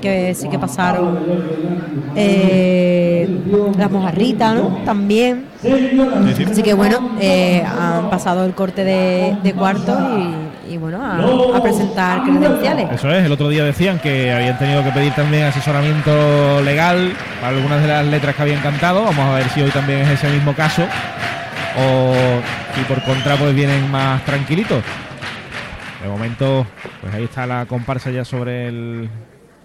que sí que pasaron eh, las mojarritas, ¿no? También. Así que bueno, eh, han pasado el corte de, de cuartos y, y bueno, a, a presentar credenciales. Eso es, el otro día decían que habían tenido que pedir también asesoramiento legal para algunas de las letras que habían cantado. Vamos a ver si hoy también es ese mismo caso. O si por contra pues vienen más tranquilitos. De momento, pues ahí está la comparsa ya sobre el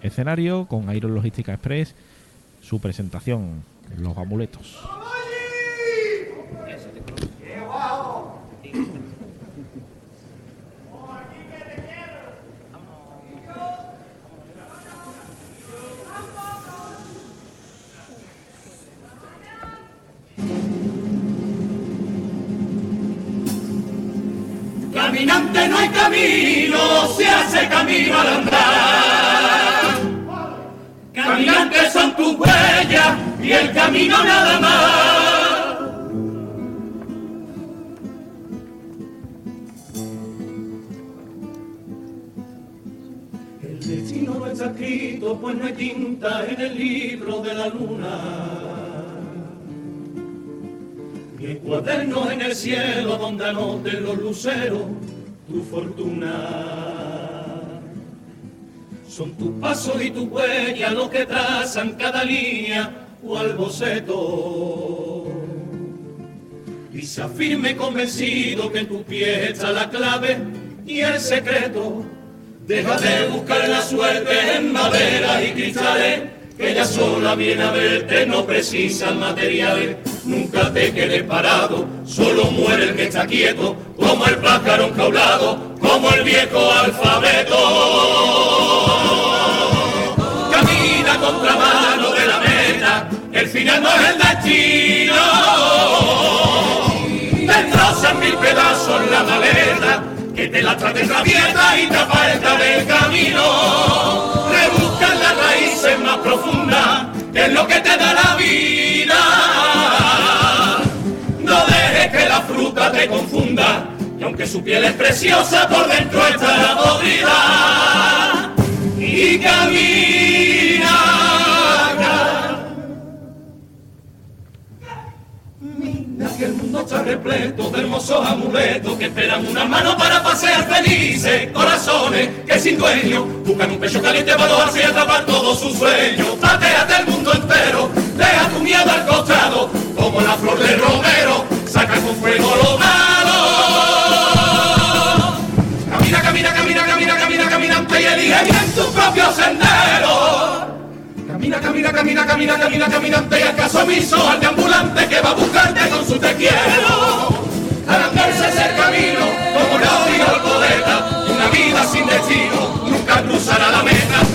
escenario con Iron Logística Express, su presentación, los amuletos. Caminante no hay camino, se hace camino al andar. Caminantes son tus huellas y el camino nada más. El destino no está escrito, pues no hay tinta en el libro de la luna. Ni cuadernos en el cielo donde anoten los luceros tu fortuna. Son tus pasos y tu huella los que trazan cada línea o al boceto. Y se afirme convencido que en tus pies está la clave y el secreto. Deja de buscar la suerte en madera y cristales, que ella sola viene a verte, no precisa materiales. Nunca te quedes parado, solo muere el que está quieto, como el pájaro encaulado, como el viejo alfabeto. Camina contramano de la meta, el final no es el destino. Destrozan mil pedazos la maleta, que te la trate rabieta y te aparta del camino. Rebuscan las raíces más profundas, que es lo que te da la vida. No dejes que la fruta te confunda, aunque su piel es preciosa, por dentro está podrida. Y camina. Mira que el mundo está repleto de hermosos amuletos que esperan una mano para pasear felices. Corazones que sin dueño buscan un pecho caliente para alojarse y atrapar todos sus sueños. Pateate el mundo entero, deja tu miedo al costado, como la flor de romero, saca con fuego lo malo. Elige bien tu propio sendero. Camina, camina, camina, camina, camina, caminante y al caso omiso al deambulante que va a buscarte con su te quiero. Es el camino, como lo dijo el poeta, una vida sin destino nunca cruzará la meta.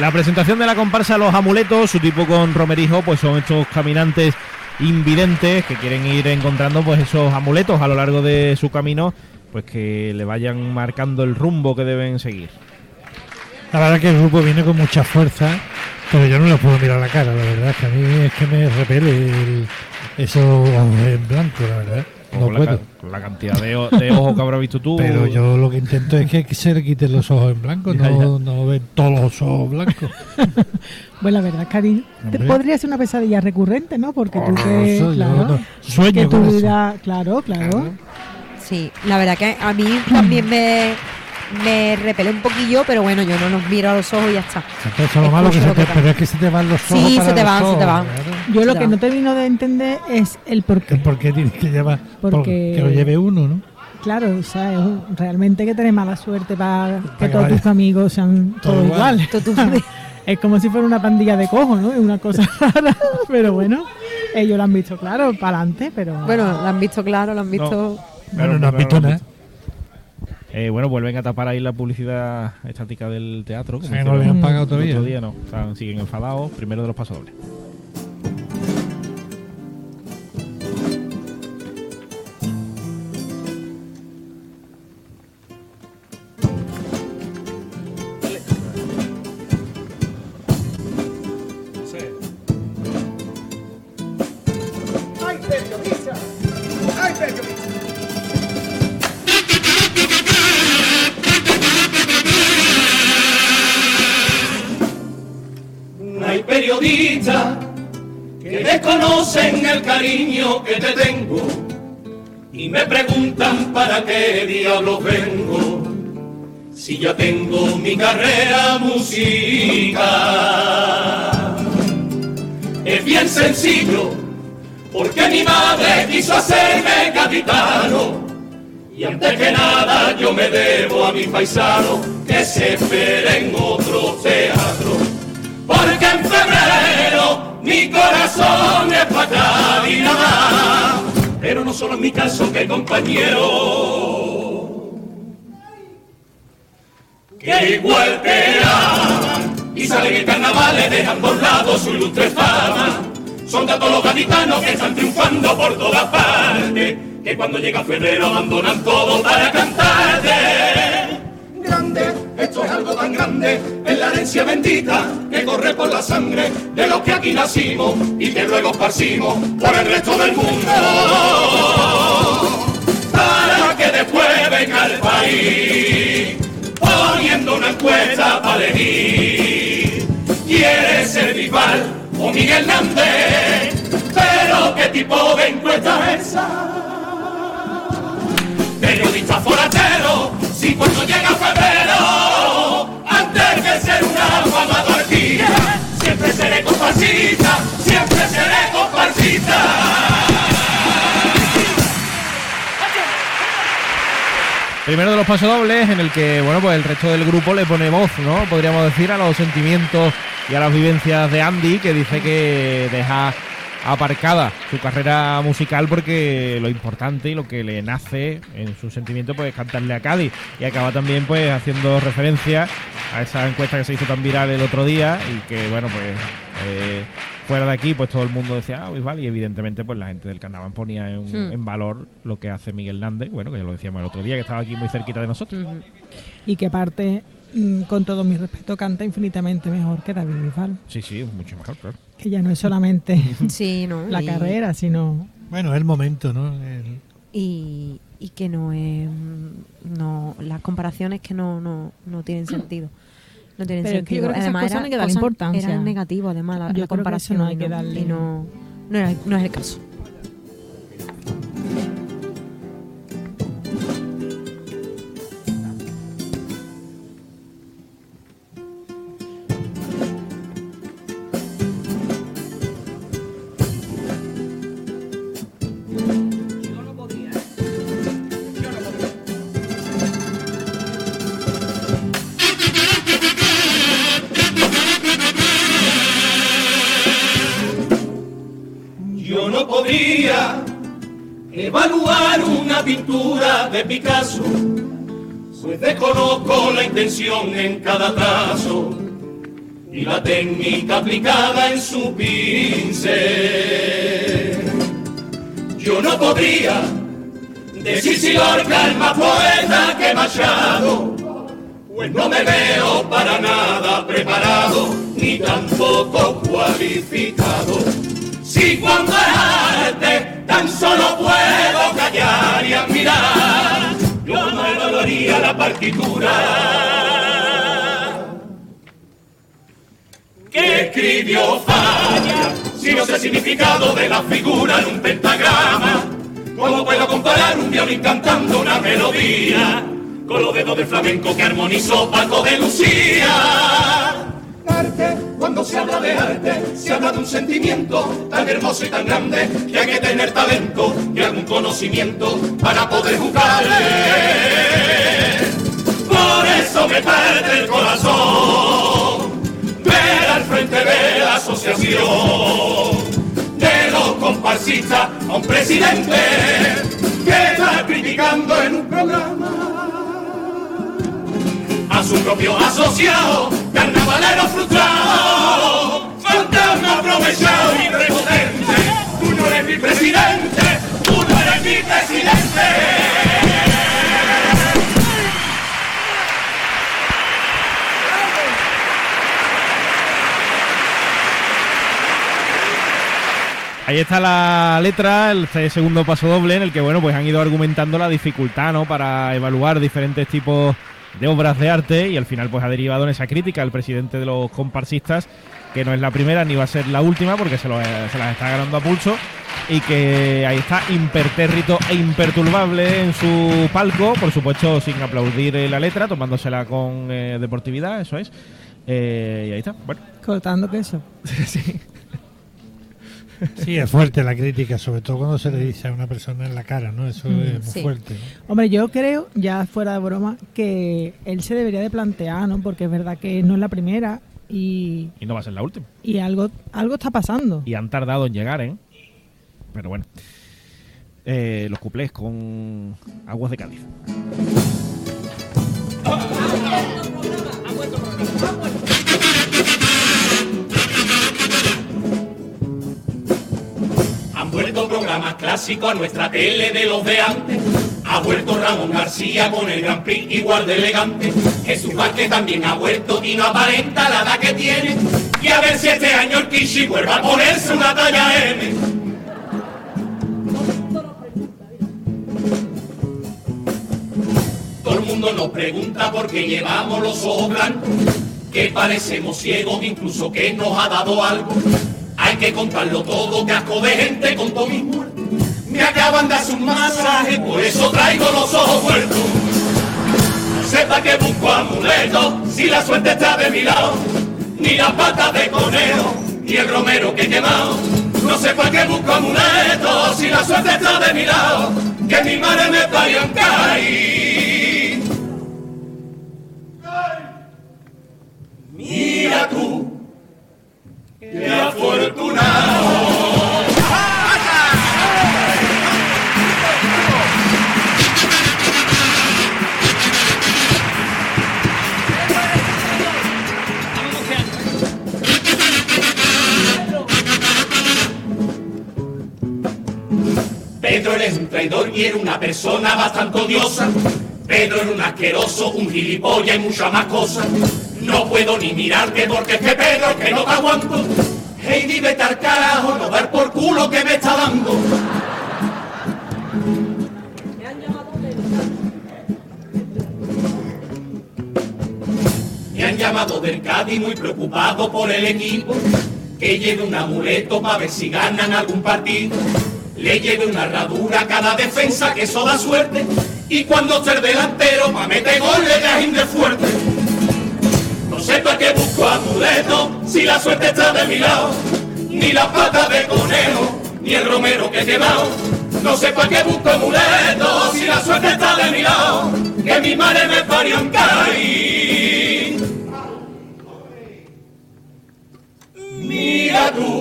La presentación de la comparsa Los Amuletos, su tipo con Romerijo, pues son estos caminantes invidentes que quieren ir encontrando pues esos amuletos a lo largo de su camino, pues que le vayan marcando el rumbo que deben seguir. La verdad que el grupo viene con mucha fuerza, pero yo no le puedo mirar la cara, la verdad, que a mí es que me repele el, eso en blanco, la verdad. No Con la, puedo. ca- con la cantidad de, de ojos que habrás visto tú. Pero yo lo que intento es que se le quiten los ojos en blanco, Ya, no, no ven todos los ojos blancos. Pues la verdad, Cari, te podría ser una pesadilla recurrente, ¿no? Porque tú que, Horroroso, yo claro, no- sueño que tu eso. vida, claro, claro, Sí, la verdad que a mí también me, me repele un poquillo, pero bueno, yo no nos miro a los ojos y ya está. Entonces lo malo que se te, que pero es que se te van los Sí, ojos. se para te los van, se te van. Yo lo que no termino de entender es el por qué. ¿Por qué tienes que llevar? Porque- que lo lleve uno, ¿no? Claro, o sea, es un- realmente que tener mala suerte para que que todos vaya. tus amigos sean Todo todos igual. iguales. es como si fuera una pandilla de cojos, ¿no? Es una cosa rara, pero bueno, ellos lo han visto claro, para adelante, pero... Bueno, lo han visto claro, lo han visto. Bueno, no has visto nada. Eh, bueno, vuelven a tapar ahí la publicidad estática del teatro. como O sea, que hicieron no le han el pagado otro todavía. día, no. Están- siguen enfadados. Primero de los pasodobles. Que te tengo y me preguntan para qué diablos vengo si ya tengo mi carrera musical. Es bien sencillo, porque mi madre quiso hacerme capitano. Y antes que nada yo me debo a mi paisano que se esperen otro teatro. Porque en febrero mi corazón es para y nada. Pero no solo en mi caso que compañero que igual te aman y salen en carnavales dejando a un lado su ilustre fama. Son todos los gaditanos que están triunfando por todas partes, que cuando llega febrero abandonan todo para cantarte. Grande, esto es algo tan grande, es la herencia bendita que corre por la sangre de los que aquí nacimos y que luego esparcimos por el resto del mundo. Para que después venga el país poniendo una encuesta para elegir. ¿Quieres ser rival o Miguel Hernández? Pero ¿qué tipo de encuesta es esa? Periodista forastero, si cuando llega febrero, siempre seré comparsita, siempre seré comparsita. Primero de los pasodobles en el que, bueno, pues el resto del grupo le pone voz, ¿no? Podríamos decir a los sentimientos y a las vivencias de Andy, que dice que deja aparcada su carrera musical porque lo importante y lo que le nace en su sentimiento pues es cantarle a Cádiz y acaba también pues haciendo referencia a esa encuesta que se hizo tan viral el otro día y que bueno pues eh, fuera de aquí, pues todo el mundo decía, ah, vale, y evidentemente pues la gente del carnaval ponía en, Hmm. en valor lo que hace Miguel Nández, bueno, que ya lo decíamos el otro día, que estaba aquí muy cerquita de nosotros. Y que aparte, mm, con todo mi respeto, canta infinitamente mejor que David Bisbal. Sí, sí, mucho mejor, claro. Que ya no es solamente Sí, ¿no? la Y- carrera, sino Bueno, es el momento, ¿no? El- y, y que no es mm, no las comparaciones que no no, no tienen sentido no tienen Pero es que yo sentido creo que esas además cosas era no hay que darle importancia. era negativo además la, Yo la creo que comparación eso no hay y que darle- y no no, era- no es el caso evaluar una pintura de Picasso, pues desconozco la intención en cada trazo y la técnica aplicada en su pincel. Yo no podría decir si Lorca es más poeta que Machado, pues no me veo para nada preparado ni tampoco cualificado. Si cuando es arte tan solo puedo callar y admirar, yo no evaluaría la partitura que escribió Falla. Si no sé el significado de la figura en un pentagrama, ¿cómo puedo comparar un violín cantando una melodía con los dedos del flamenco que armonizó Paco de Lucía? Cuando se habla de arte, se habla de un sentimiento tan hermoso y tan grande que hay que tener talento y algún conocimiento para poder jugarle. Por eso me parte el corazón ver al frente de la asociación de los comparsistas a un presidente que está criticando en un programa su propio asociado, carnavalero frustrado, fantasma aprovechado y prepotente. Tú no eres mi presidente, tú no eres mi presidente. Ahí está la letra, el segundo paso doble en el que bueno pues han ido argumentando la dificultad ¿no? para evaluar diferentes tipos de obras de arte y al final pues ha derivado en esa crítica al presidente de los comparsistas que no es la primera ni va a ser la última porque se, lo- se las está ganando a pulso y que ahí está impertérrito e imperturbable en su palco, por supuesto sin aplaudir la letra, tomándosela con eh, deportividad, eso es. Eh, y ahí está, bueno. Cortando queso. sí. Sí, es fuerte la crítica, sobre todo cuando se le dice a una persona en la cara, ¿no? Eso Mm, es muy sí. fuerte. ¿no? Hombre, yo creo, ya fuera de broma, que él se debería de plantear, ¿no? Porque es verdad que no es la primera y, Y no va a ser la última. y algo, algo está pasando. Y han tardado en llegar, ¿eh? Pero bueno. Eh, los cuplés con Aguas de Cádiz. Han vuelto programas clásicos a nuestra tele de los de antes. Ha vuelto Ramón García con el Grand Prix igual de elegante. Jesús Vázquez también ha vuelto y no aparenta la edad que tiene. Y a ver si este año el Kishi vuelve a ponerse una talla M. Todo el mundo nos pregunta por qué llevamos los ojos blancos, que parecemos ciegos, incluso que nos ha dado algo. Que contarlo todo, casco de gente con todo mi muerto. Me acaban de hacer un masaje, por eso traigo los ojos muertos. Sepa que busco amuleto, si la suerte está de mi lado. Ni las patas de conejo, ni el romero que he quemado. No sepa que busco amuleto, si la suerte está de mi lado. Que mi madre me parió en Cádiz. Persona bastante odiosa. Pedro era un asqueroso, un gilipollas y muchas más cosas. No puedo ni mirarte porque es que Pedro que no te aguanto. Heidi, vete al carajo, no dar por culo que me está dando. Me han llamado del Cádiz muy preocupado por el equipo. Que lleve un amuleto para ver si ganan algún partido. Le lleve una herradura a cada defensa que eso da suerte. Y cuando el delantero pa' meter gol le dejen de fuerte. No sé para qué busco amuleto si la suerte está de mi lado. Ni la pata de conejo, ni el romero que he quemado. No sé para qué busco amuleto si la suerte está de mi lado. Que mi madre me parió en Cádiz. Mira tú,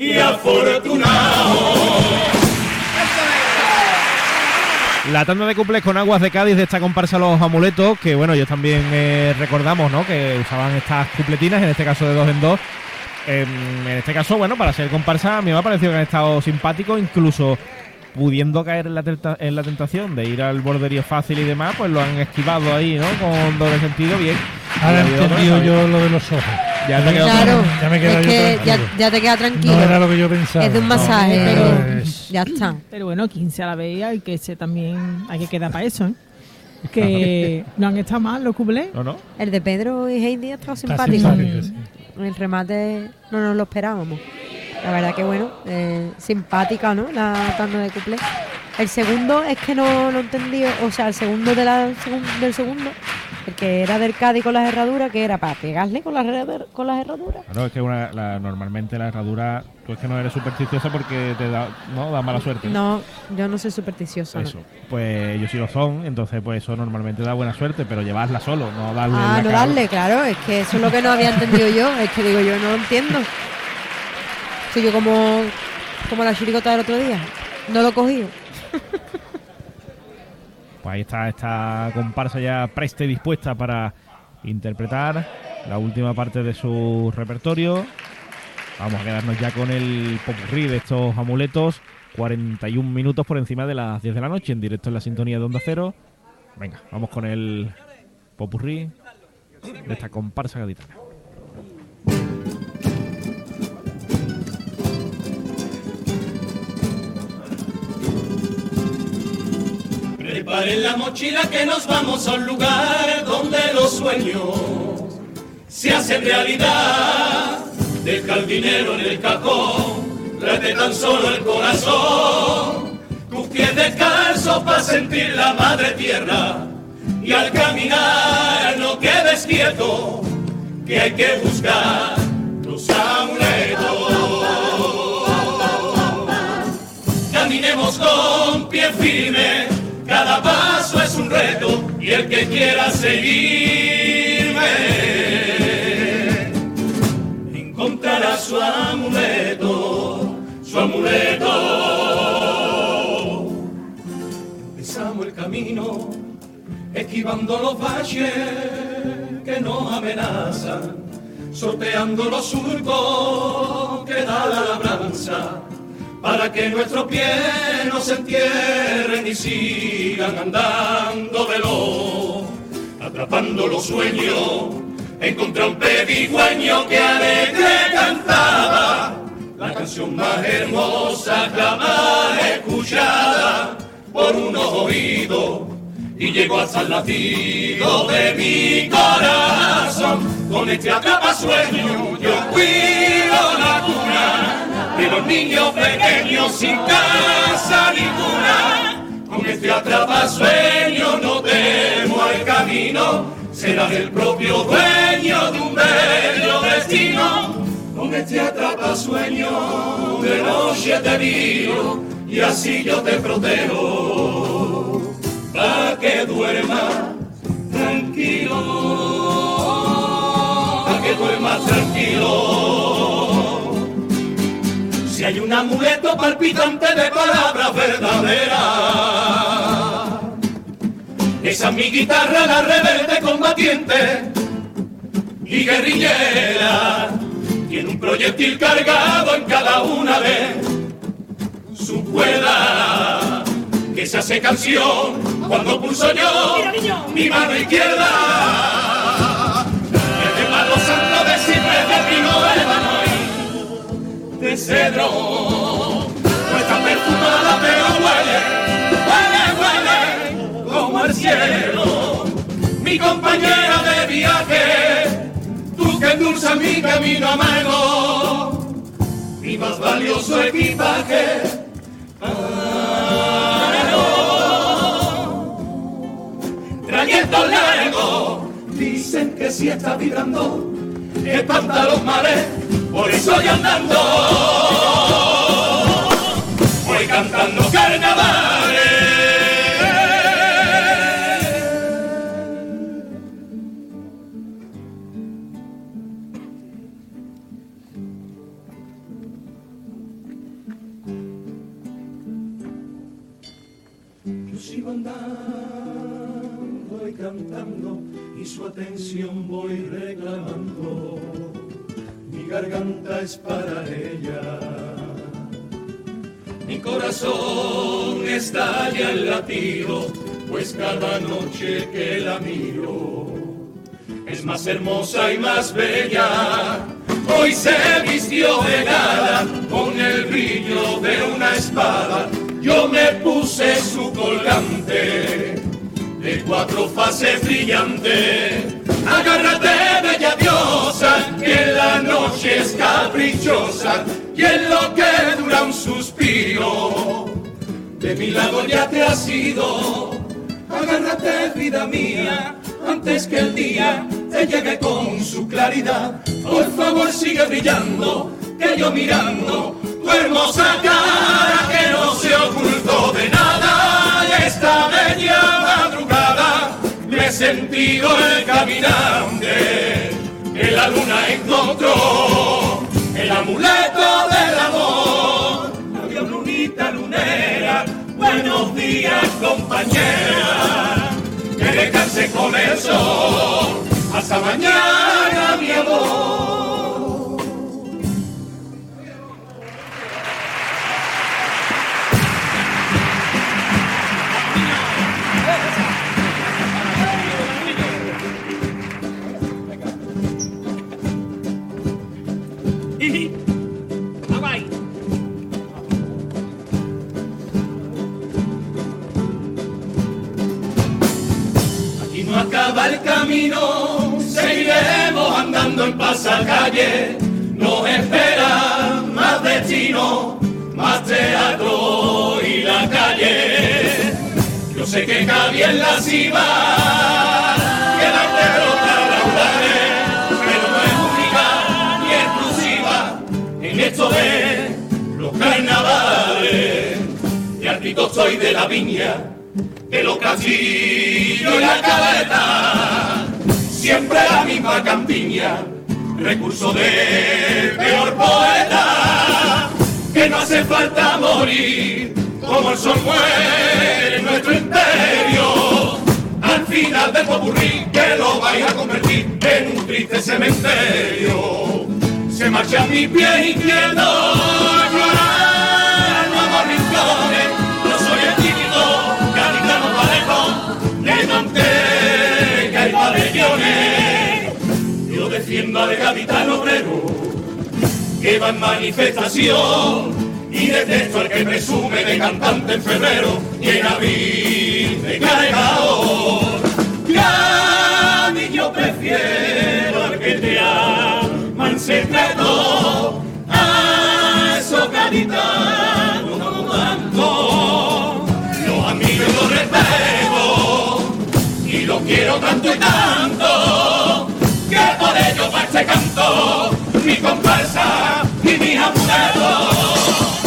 qué afortunado. La tanda de cuplés con aguas de Cádiz de esta comparsa Los Amuletos, que bueno, ellos también eh, recordamos, ¿no? Que usaban estas cupletinas, en este caso de dos en dos. Em, en este caso, bueno, para ser comparsa, a mí me ha parecido que han estado simpáticos, incluso pudiendo caer en la, tenta- en la tentación de ir al borderío fácil y demás, pues lo han esquivado ahí, ¿no? Con doble sentido, bien. Ahora Y he entendido yo lo de los ojos. Ya te quedó Claro, Ya me quedo es yo que ya, tranquilo. ya te queda tranquilo. No era lo que yo pensaba. es de un masaje, pero pero es- ya está. Pero bueno, 15 a la vez hay que ser también, hay que quedar para eso, ¿eh? Que no han estado mal los cuplés. No, no. El de Pedro y Heidi ha estado simpático. simpático, sí. El remate no nos lo esperábamos. La verdad que bueno, eh, simpática, ¿no? La tanda de cuplé. El segundo es que no lo entendí, o sea, el segundo de la del segundo, el que era del Cádiz con las herraduras, que era para pegarle con las, con las herraduras. Claro, es que una- la- normalmente la herradura, tú es que no eres supersticiosa porque te da, ¿no? da mala suerte. No, yo no soy supersticiosa. ¿no? Eso. Pues ellos sí lo son, entonces pues eso normalmente da buena suerte, pero llevarla solo, no darle Ah, la no cara. darle, claro, es que eso es lo que no había entendido yo, es que digo yo no lo entiendo. Soy yo como, como la chiricota del otro día, no lo cogido. Pues ahí está esta comparsa ya presta y dispuesta para interpretar la última parte de su repertorio. Vamos a quedarnos ya con el popurrí de estos amuletos. 41 minutos por encima de las 10 de la noche, en directo en la sintonía de Onda Cero. Venga, vamos con el popurrí de esta comparsa gaditana. Preparen la mochila que nos vamos a un lugar donde los sueños se hacen realidad. Deja el dinero en el cajón, Rete tan solo el corazón, tus pies descalzos para sentir la madre tierra. Y al caminar no quedes quieto, que hay que buscar los amuletos. Caminemos con pie firme, cada paso es un reto y el que quiera seguirme encontrará su amuleto, su amuleto. Empezamos el camino esquivando los valles que nos amenazan, sorteando los surcos que da la labranza para que nuestros pies no se entierren y sigan andando veloz, atrapando los sueños. Encontré un pedigüeño que alegre cantaba la canción más hermosa jamás escuchada por unos oídos y llegó hasta el latido de mi corazón. Con este atrapa sueño yo cuido la cuna de los niños pequeños sin casa ninguna. Con este atrapa sueño no temo el camino, será del propio dueño de un bello destino. Con este atrapa sueño de noche te miro y así yo te protejo, para que duermas tranquilo, para que duermas tranquilo. Si hay un amuleto palpitante de palabras verdaderas, esa es mi guitarra, la rebelde combatiente y guerrillera. Tiene un proyectil cargado en cada una de sus cuerdas, que se hace canción cuando pulso yo mi mano izquierda. De cedro. No está perfumada pero huele, huele, huele como el cielo. Mi compañera de viaje, tú que endulzas mi camino amargo, mi más valioso equipaje. Trayecto largo, dicen que si está vibrando, espanta los males, por eso voy andando, voy cantando carnavales. Yo sigo andando y cantando y su atención voy reclamando. Garganta es para ella. Mi corazón estalla el latido, pues cada noche que la miro es más hermosa y más bella. Hoy se vistió de gala con el brillo de una espada. Yo me puse su colgante de cuatro fases brillantes. Agárrate, bella De mi lado ya te has ido. Agárrate, vida mía, antes que el día te llegue con su claridad. Por favor, sigue brillando, que yo mirando tu hermosa cara que no se ocultó de nada. Esta bella madrugada me he sentido el caminante que la luna encontró, el amuleto del amor. Adiós, lunita lunera, buenos días, compañera. Que descanse con el sol, hasta mañana, mi amor. El camino, seguiremos andando en pasacalle. Nos espera más de clandestino, más teatro y la calle. Yo sé que cabía en la cima, que la derrota laurales, pero no es única ni exclusiva en esto de los carnavales. Y artito soy de la viña, de los castillos y la siempre la misma campiña recurso del peor poeta, que no hace falta morir, como el sol muere en nuestro imperio. Al final del popurrí, que lo vais a convertir en un triste cementerio. Se marcha mi pie izquierdo, llorando Al capitán obrero que va en manifestación y detesto al que presume de cantante en febrero y en abril de cargador. Ni yo prefiero al que te ama en secreto a esos gaditanos como tanto. Los amigos los respeto y los quiero tanto y tanto que por ello este canto, mi comparsa y mis amuletos.